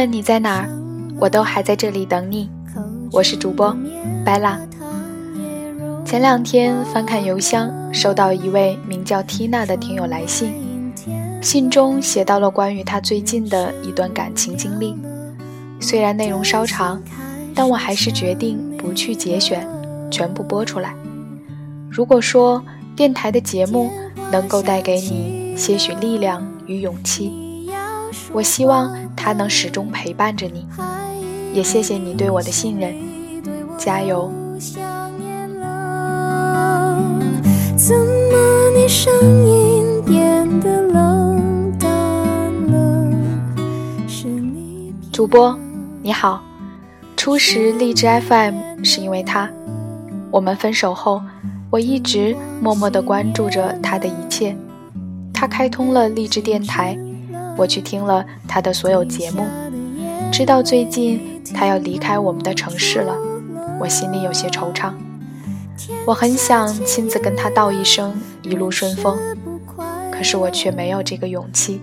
论你在哪儿，我都还在这里等你。我是主播白拉。前两天翻看邮箱，收到一位名叫缇娜的听友来信，信中写到了关于她最近的一段感情经历。虽然内容稍长，但我还是决定不去节选，全部播出来。如果说电台的节目能够带给你些许力量与勇气，我希望他能始终陪伴着你，也谢谢你对我的信任，加油！主播你好，初识荔枝 FM 是因为他，我们分手后，我一直默默的关注着他的一切，他开通了荔枝电台。我去听了他的所有节目，知道最近他要离开我们的城市了，我心里有些惆怅。我很想亲自跟他道一声一路顺风，可是我却没有这个勇气。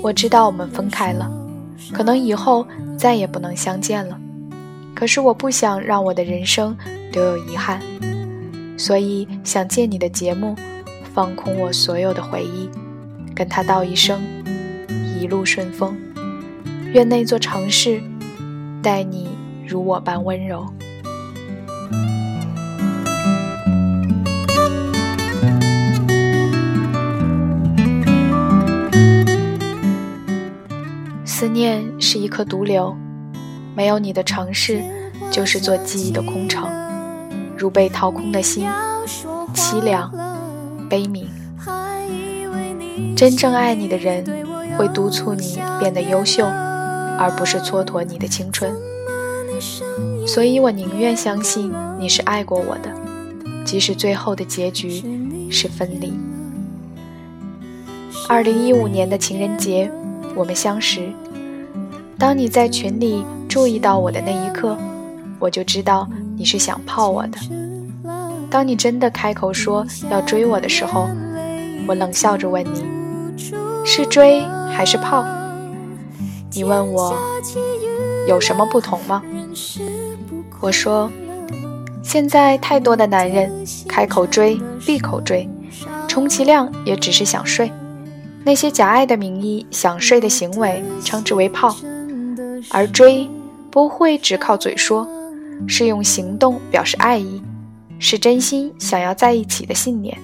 我知道我们分开了，可能以后再也不能相见了，可是我不想让我的人生留有遗憾，所以想借你的节目，放空我所有的回忆。跟他道一声一路顺风，愿那座城市待你如我般温柔。思念是一颗毒瘤，没有你的城市就是座记忆的空城，如被掏空的心，凄凉悲悯。真正爱你的人会督促你变得优秀，而不是蹉跎你的青春。所以我宁愿相信你是爱过我的，即使最后的结局是分离。二零一五年的情人节，我们相识。当你在群里注意到我的那一刻，我就知道你是想泡我的。当你真的开口说要追我的时候，我冷笑着问你。是追还是泡？你问我有什么不同吗？我说，现在太多的男人开口追，闭口追，充其量也只是想睡。那些假爱的名义想睡的行为，称之为泡。而追不会只靠嘴说，是用行动表示爱意，是真心想要在一起的信念。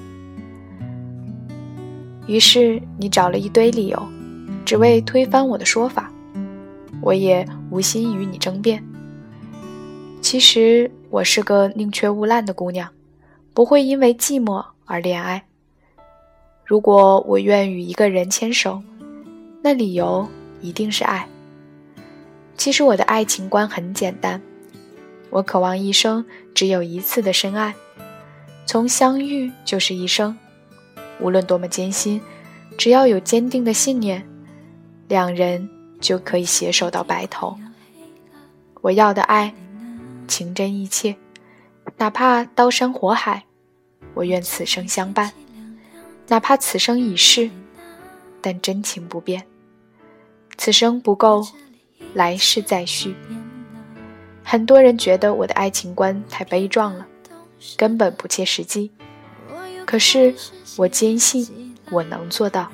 于是你找了一堆理由，只为推翻我的说法。我也无心与你争辩。其实我是个宁缺毋滥的姑娘，不会因为寂寞而恋爱。如果我愿与一个人牵手，那理由一定是爱。其实我的爱情观很简单，我渴望一生只有一次的深爱，从相遇就是一生。无论多么艰辛，只要有坚定的信念，两人就可以携手到白头。我要的爱，情真意切，哪怕刀山火海，我愿此生相伴；哪怕此生已逝，但真情不变。此生不够，来世再续。很多人觉得我的爱情观太悲壮了，根本不切实际。可是，我坚信我能做到。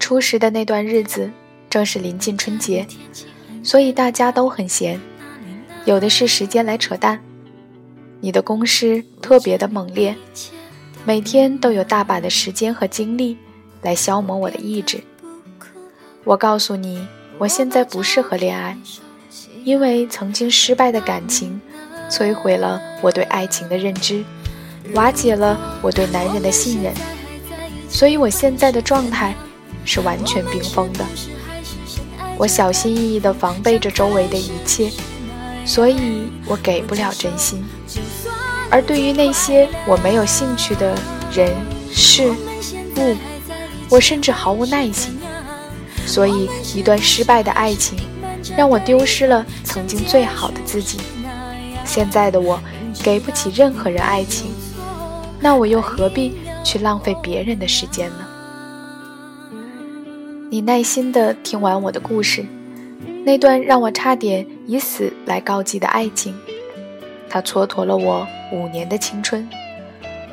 初识的那段日子，正是临近春节，所以大家都很闲，有的是时间来扯淡。你的攻势特别的猛烈，每天都有大把的时间和精力来消磨我的意志。我告诉你，我现在不适合恋爱，因为曾经失败的感情，摧毁了我对爱情的认知，瓦解了我对男人的信任，所以我现在的状态是完全冰封的。我小心翼翼地防备着周围的一切，所以我给不了真心。而对于那些我没有兴趣的人事物，我甚至毫无耐心。所以，一段失败的爱情让我丢失了曾经最好的自己。现在的我给不起任何人爱情，那我又何必去浪费别人的时间呢？你耐心地听完我的故事，那段让我差点以死来告祭的爱情，它蹉跎了我五年的青春，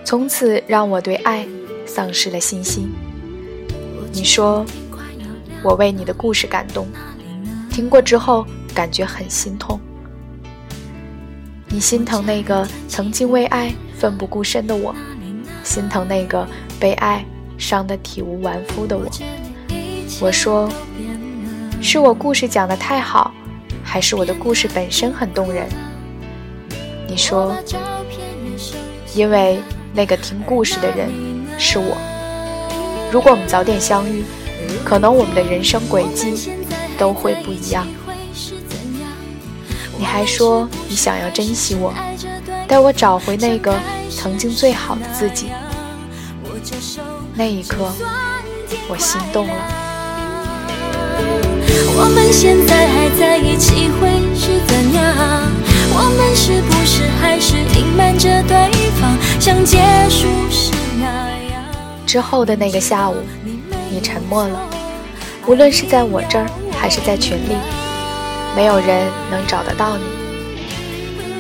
从此让我对爱丧失了信心。你说我为你的故事感动，听过之后感觉很心痛。你心疼那个曾经为爱奋不顾身的我，心疼那个被爱伤得体无完肤的我。我说，是我故事讲得太好，还是我的故事本身很动人？你说，因为那个听故事的人是我。如果我们早点相遇，可能我们的人生轨迹都会不一样。你还说你想要珍惜我，带我找回那个曾经最好的自己。那一刻，我心动了。我们现在还在一起会是怎样？我们是不是还是隐瞒着对方，像结束时那样？之后的那个下午，你沉默了。无论是在我这儿还是在群里，没有人能找得到你。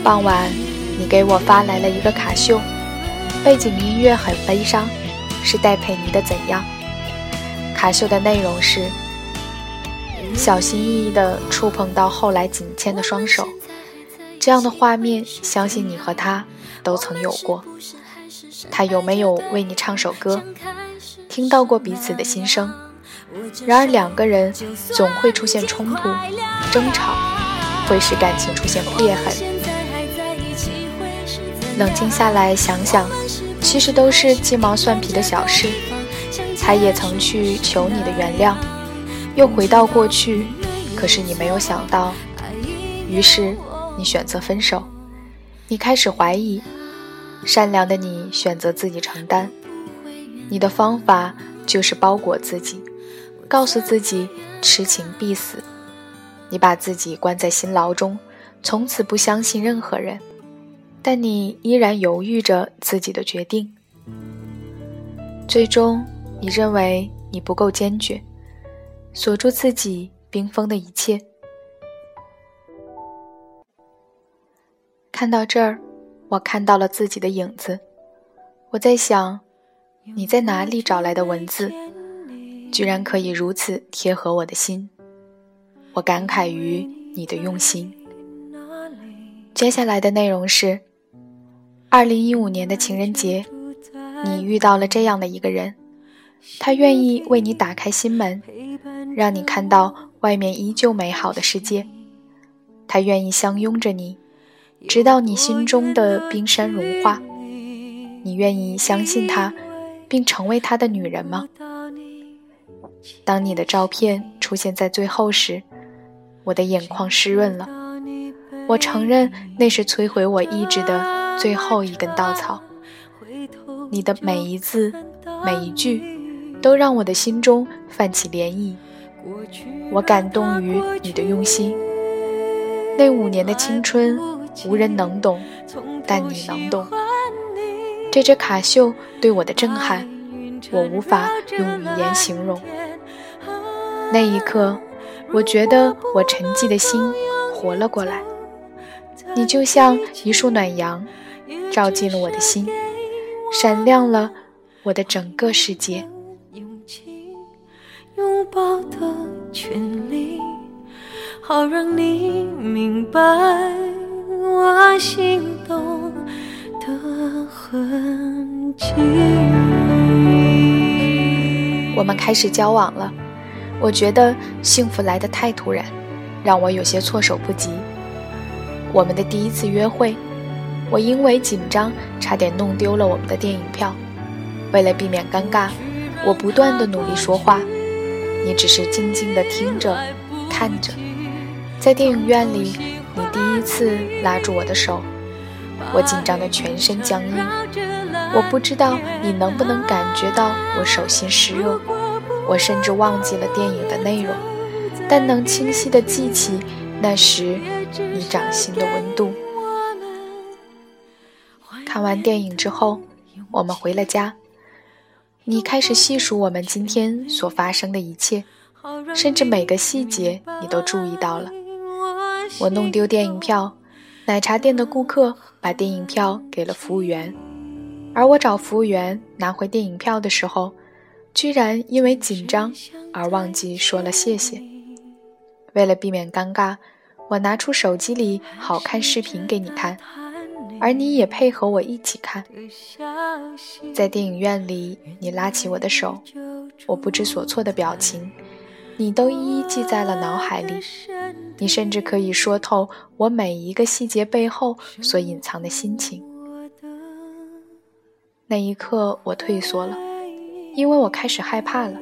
傍晚，你给我发来了一个卡秀，背景音乐很悲伤，是戴佩妮的《怎样》。卡秀的内容是。小心翼翼地触碰到后来紧牵的双手，这样的画面，相信你和他都曾有过。他有没有为你唱首歌，听到过彼此的心声？然而两个人总会出现冲突、争吵，会使感情出现裂痕。冷静下来想想，其实都是鸡毛蒜皮的小事。他也曾去求你的原谅。又回到过去，可是你没有想到，于是你选择分手。你开始怀疑，善良的你选择自己承担。你的方法就是包裹自己，告诉自己痴情必死。你把自己关在心牢中，从此不相信任何人。但你依然犹豫着自己的决定。最终，你认为你不够坚决。锁住自己冰封的一切。看到这儿，我看到了自己的影子。我在想，你在哪里找来的文字，居然可以如此贴合我的心？我感慨于你的用心。接下来的内容是：二零一五年的情人节，你遇到了这样的一个人，他愿意为你打开心门。让你看到外面依旧美好的世界，他愿意相拥着你，直到你心中的冰山融化。你愿意相信他，并成为他的女人吗？当你的照片出现在最后时，我的眼眶湿润了。我承认那是摧毁我意志的最后一根稻草。你的每一字，每一句，都让我的心中泛起涟漪。我感动于你的用心。那五年的青春，无人能懂，但你能懂。这只卡秀对我的震撼，我无法用语言形容。那一刻，我觉得我沉寂的心活了过来。你就像一束暖阳，照进了我的心，闪亮了我的整个世界。拥抱的权利，好让你明白我心动痕迹。我们开始交往了，我觉得幸福来得太突然，让我有些措手不及。我们的第一次约会，我因为紧张差点弄丢了我们的电影票。为了避免尴尬，我不断的努力说话。你只是静静的听着，看着，在电影院里，你第一次拉住我的手，我紧张的全身僵硬。我不知道你能不能感觉到我手心湿热，我甚至忘记了电影的内容，但能清晰的记起那时你掌心的温度。看完电影之后，我们回了家。你开始细数我们今天所发生的一切，甚至每个细节你都注意到了。我弄丢电影票，奶茶店的顾客把电影票给了服务员，而我找服务员拿回电影票的时候，居然因为紧张而忘记说了谢谢。为了避免尴尬，我拿出手机里好看视频给你看。而你也配合我一起看，在电影院里，你拉起我的手，我不知所措的表情，你都一一记在了脑海里。你甚至可以说透我每一个细节背后所隐藏的心情。那一刻，我退缩了，因为我开始害怕了。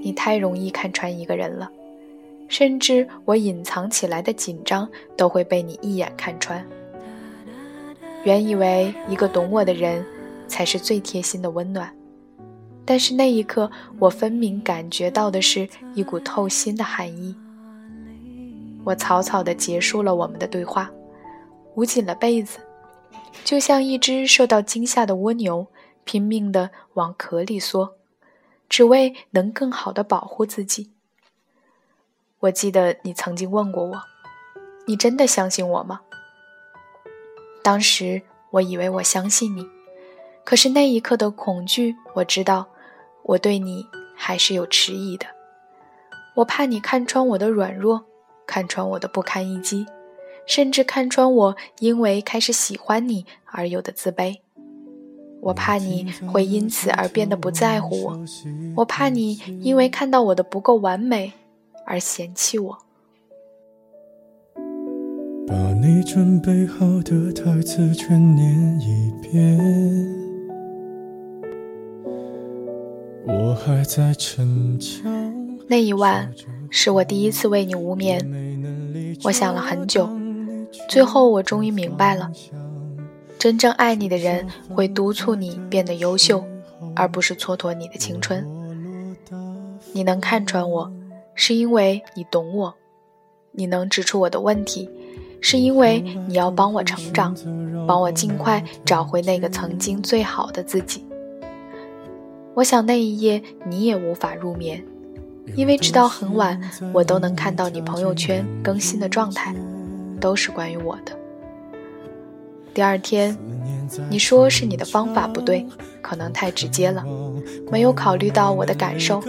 你太容易看穿一个人了，甚至我隐藏起来的紧张都会被你一眼看穿。原以为一个懂我的人才是最贴心的温暖，但是那一刻，我分明感觉到的是一股透心的寒意。我草草地结束了我们的对话，捂紧了被子，就像一只受到惊吓的蜗牛，拼命地往壳里缩，只为能更好地保护自己。我记得你曾经问过我：“你真的相信我吗？”当时我以为我相信你，可是那一刻的恐惧，我知道我对你还是有迟疑的。我怕你看穿我的软弱，看穿我的不堪一击，甚至看穿我因为开始喜欢你而有的自卑。我怕你会因此而变得不在乎我，我怕你因为看到我的不够完美而嫌弃我。把你准备好的台词全念一遍。我还在逞强。那一晚是我第一次为你无眠，我想了很久，最后我终于明白了，真正爱你的人会督促你变得优秀，而不是蹉跎你的青春。你能看穿我，是因为你懂我，你能指出我的问题。是因为你要帮我成长，帮我尽快找回那个曾经最好的自己。我想那一夜你也无法入眠，因为直到很晚，我都能看到你朋友圈更新的状态，都是关于我的。第二天，你说是你的方法不对，可能太直接了，没有考虑到我的感受。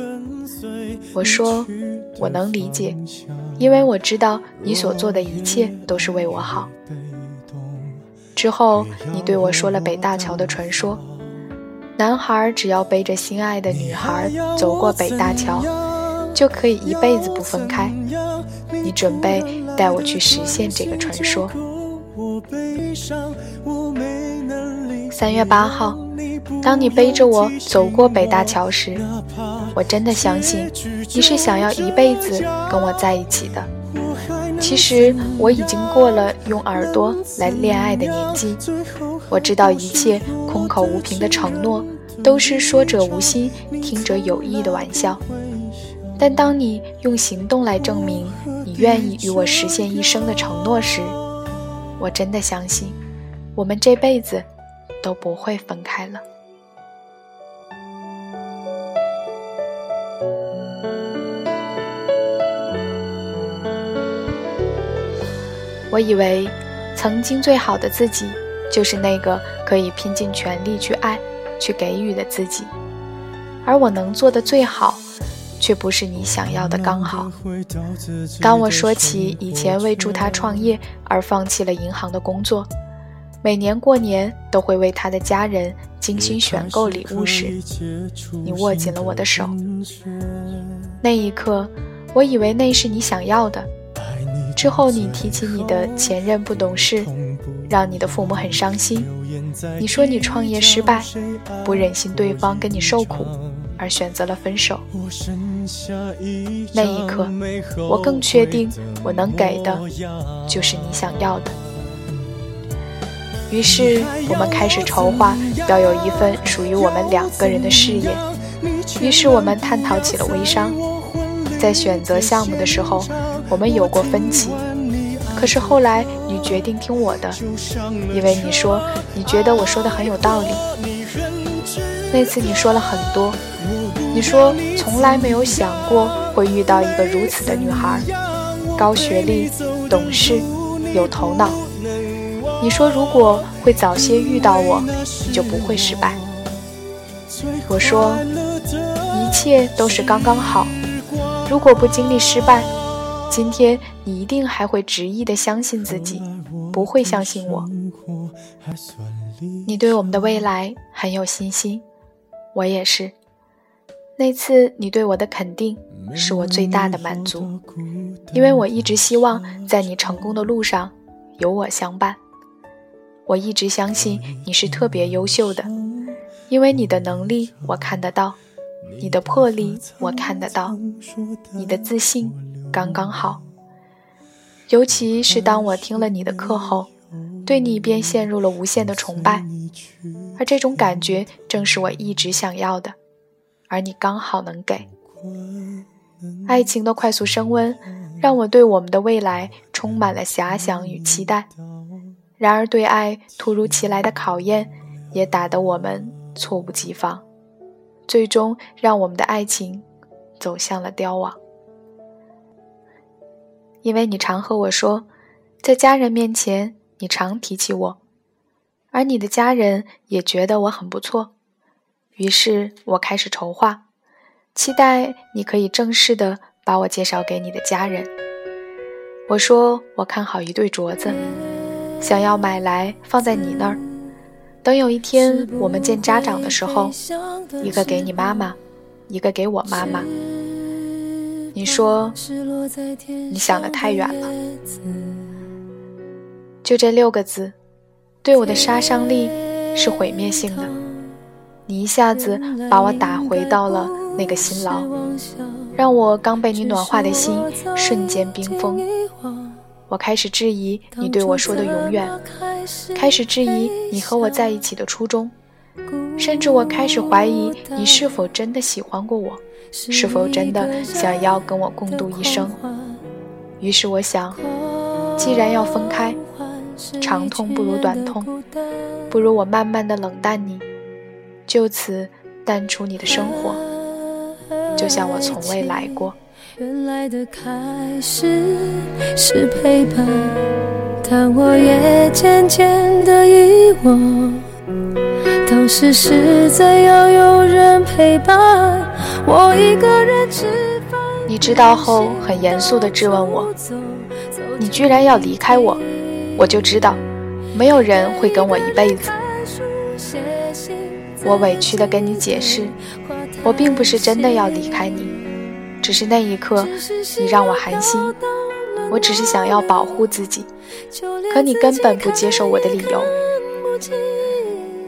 我说，我能理解。因为我知道你所做的一切都是为我好。之后，你对我说了北大桥的传说：男孩只要背着心爱的女孩走过北大桥，就可以一辈子不分开。你准备带我去实现这个传说。三月八号，当你背着我走过北大桥时。我真的相信你是想要一辈子跟我在一起的。其实我已经过了用耳朵来恋爱的年纪，我知道一切空口无凭的承诺都是说者无心，听者有意的玩笑。但当你用行动来证明你愿意与我实现一生的承诺时，我真的相信我们这辈子都不会分开了。我以为，曾经最好的自己，就是那个可以拼尽全力去爱、去给予的自己。而我能做的最好，却不是你想要的刚好。当我说起以前为助他创业而放弃了银行的工作，每年过年都会为他的家人精心选购礼物时，你握紧了我的手。那一刻，我以为那是你想要的。之后，你提起你的前任不懂事，让你的父母很伤心。你说你创业失败，不忍心对方跟你受苦，而选择了分手。那一刻，我更确定我能给的，就是你想要的。于是，我们开始筹划要有一份属于我们两个人的事业。于是我们探讨起了微商。在选择项目的时候，我们有过分歧。可是后来你决定听我的，因为你说你觉得我说的很有道理。那次你说了很多，你说从来没有想过会遇到一个如此的女孩，高学历、懂事、有头脑。你说如果会早些遇到我，你就不会失败。我说一切都是刚刚好，如果不经历失败。今天你一定还会执意的相信自己，不会相信我。你对我们的未来很有信心，我也是。那次你对我的肯定是我最大的满足，因为我一直希望在你成功的路上有我相伴。我一直相信你是特别优秀的，因为你的能力我看得到，你的魄力我看得到，你的自信。刚刚好，尤其是当我听了你的课后，对你便陷入了无限的崇拜，而这种感觉正是我一直想要的，而你刚好能给。爱情的快速升温，让我对我们的未来充满了遐想与期待。然而，对爱突如其来的考验，也打得我们猝不及防，最终让我们的爱情走向了凋亡。因为你常和我说，在家人面前你常提起我，而你的家人也觉得我很不错，于是我开始筹划，期待你可以正式的把我介绍给你的家人。我说我看好一对镯子，想要买来放在你那儿，等有一天我们见家长的时候，一个给你妈妈，一个给我妈妈。你说，你想的太远了。就这六个字，对我的杀伤力是毁灭性的。你一下子把我打回到了那个辛劳，让我刚被你暖化的心瞬间冰封。我开始质疑你对我说的永远，开始质疑你和我在一起的初衷，甚至我开始怀疑你是否真的喜欢过我。是否真的想要跟我共度一生？于是我想，既然要分开，长痛不如短痛，不如我慢慢的冷淡你，就此淡出你的生活，就像我从未来过。原来的开始是陪伴，但我也渐渐的遗忘。当时是怎样有人陪伴我一个人吃饭？你知道后很严肃的质问我：“你居然要离开我？”我就知道，没有人会跟我一辈子。我委屈地跟你解释，我并不是真的要离开你，只是那一刻你让我寒心。我只是想要保护自己，可你根本不接受我的理由。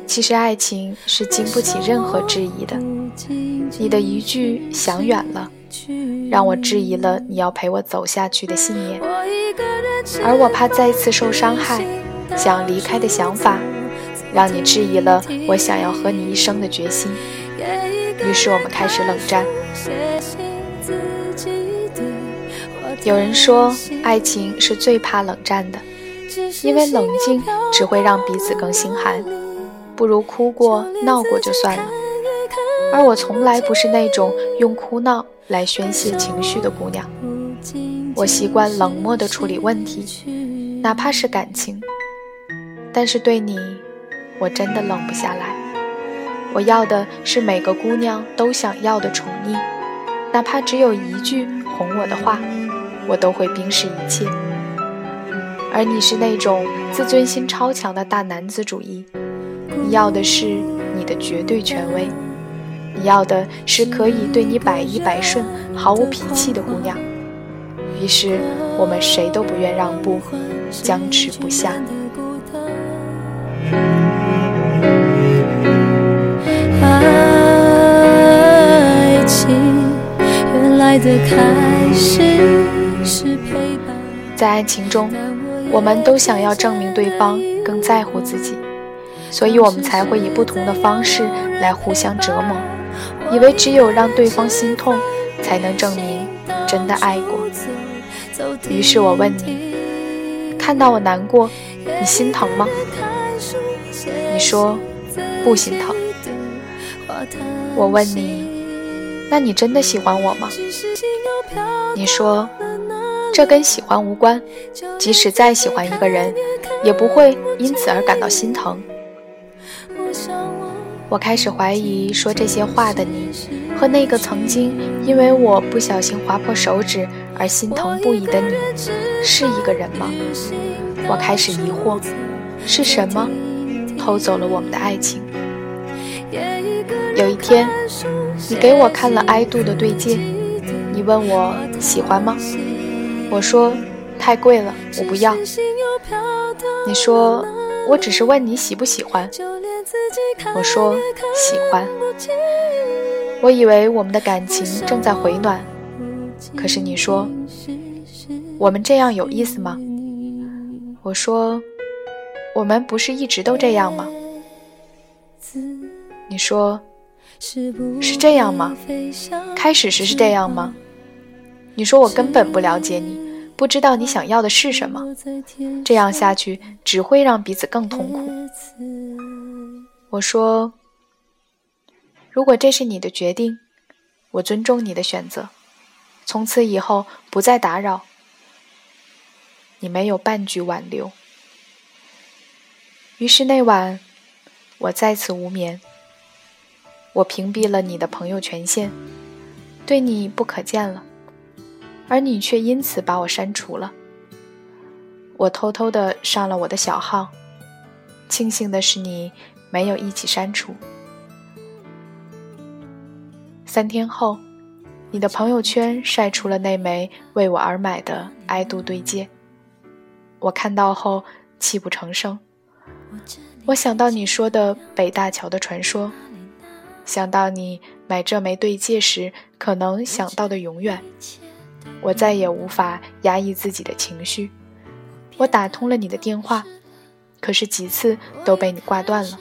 其实爱情是经不起任何质疑的。你的一句想远了，让我质疑了你要陪我走下去的信念。而我怕再次受伤害，想离开的想法，让你质疑了我想要和你一生的决心。于是我们开始冷战。有人说，爱情是最怕冷战的，因为冷静只会让彼此更心寒。不如哭过、闹过就算了。而我从来不是那种用哭闹来宣泄情绪的姑娘。我习惯冷漠地处理问题，哪怕是感情。但是对你，我真的冷不下来。我要的是每个姑娘都想要的宠溺，哪怕只有一句哄我的话，我都会冰释一切。而你是那种自尊心超强的大男子主义。你要的是你的绝对权威，你要的是可以对你百依百顺、毫无脾气的姑娘。于是我们谁都不愿让步，僵持不下。爱情原来的开始是陪伴，在爱情中，我们都想要证明对方更在乎自己。所以我们才会以不同的方式来互相折磨，以为只有让对方心痛，才能证明真的爱过。于是我问你，看到我难过，你心疼吗？你说不心疼。我问你，那你真的喜欢我吗？你说这跟喜欢无关，即使再喜欢一个人，也不会因此而感到心疼。我开始怀疑说这些话的你，和那个曾经因为我不小心划破手指而心疼不已的你，是一个人吗？我开始疑惑，是什么偷走了我们的爱情？有一天，你给我看了爱杜的对戒，你问我喜欢吗？我说太贵了，我不要。你说我只是问你喜不喜欢。我说喜欢。我以为我们的感情正在回暖，可是你说我们这样有意思吗？我说我们不是一直都这样吗？你说是这样吗？开始时是这样吗？你说我根本不了解你，不知道你想要的是什么，这样下去只会让彼此更痛苦。我说：“如果这是你的决定，我尊重你的选择。从此以后不再打扰。”你没有半句挽留。于是那晚，我再次无眠。我屏蔽了你的朋友权限，对你不可见了，而你却因此把我删除了。我偷偷的上了我的小号，庆幸的是你。没有一起删除。三天后，你的朋友圈晒出了那枚为我而买的爱度对戒。我看到后泣不成声。我想到你说的北大桥的传说，想到你买这枚对戒时可能想到的永远，我再也无法压抑自己的情绪。我打通了你的电话。可是几次都被你挂断了，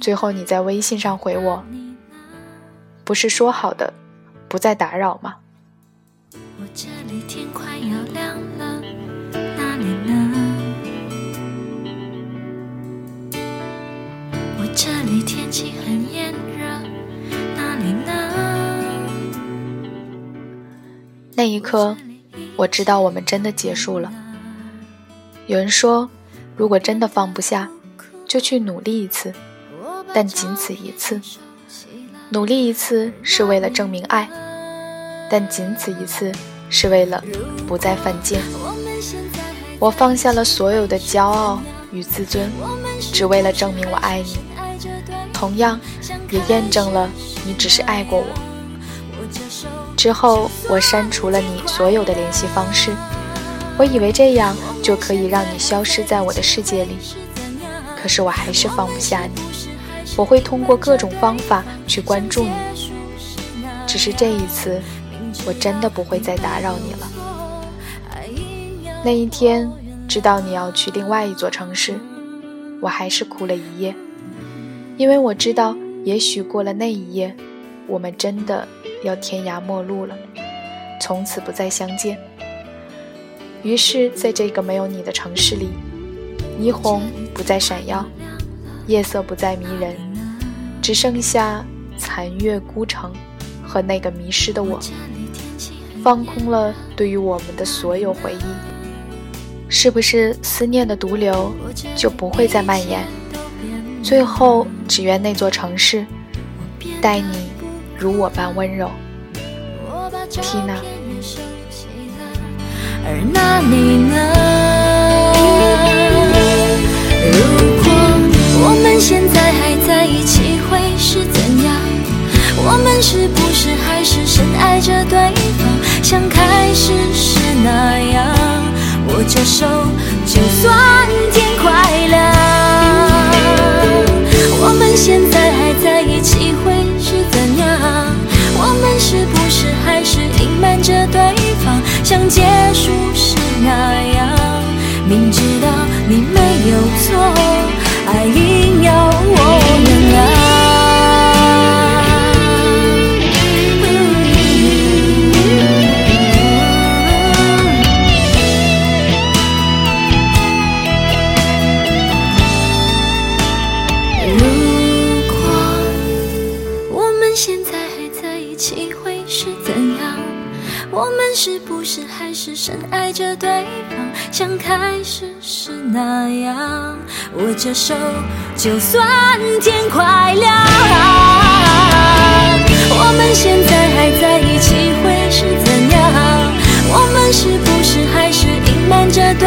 最后你在微信上回我，不是说好的不再打扰吗？我这里天快要亮了，哪里呢？我这里天气很炎热，哪里呢？那一刻，我知道我们真的结束了。有人说。如果真的放不下，就去努力一次，但仅此一次。努力一次是为了证明爱，但仅此一次是为了不再犯贱。我放下了所有的骄傲与自尊，只为了证明我爱你。同样，也验证了你只是爱过我。之后，我删除了你所有的联系方式。我以为这样就可以让你消失在我的世界里，可是我还是放不下你。我会通过各种方法去关注你，只是这一次，我真的不会再打扰你了。那一天，知道你要去另外一座城市，我还是哭了一夜，因为我知道，也许过了那一夜，我们真的要天涯陌路了，从此不再相见。于是，在这个没有你的城市里，霓虹不再闪耀，夜色不再迷人，只剩下残月孤城和那个迷失的我，放空了对于我们的所有回忆。是不是思念的毒瘤就不会再蔓延？最后，只愿那座城市待你如我般温柔，Tina。而那你呢？如果我们现在还在一起，会是怎样？我们是不是还是深爱着对方，像开始时那样？握着手，就算天快亮。我们现在时那样握着手，就算天快亮。我们现在还在一起会是怎样？我们是不是还是隐瞒着对？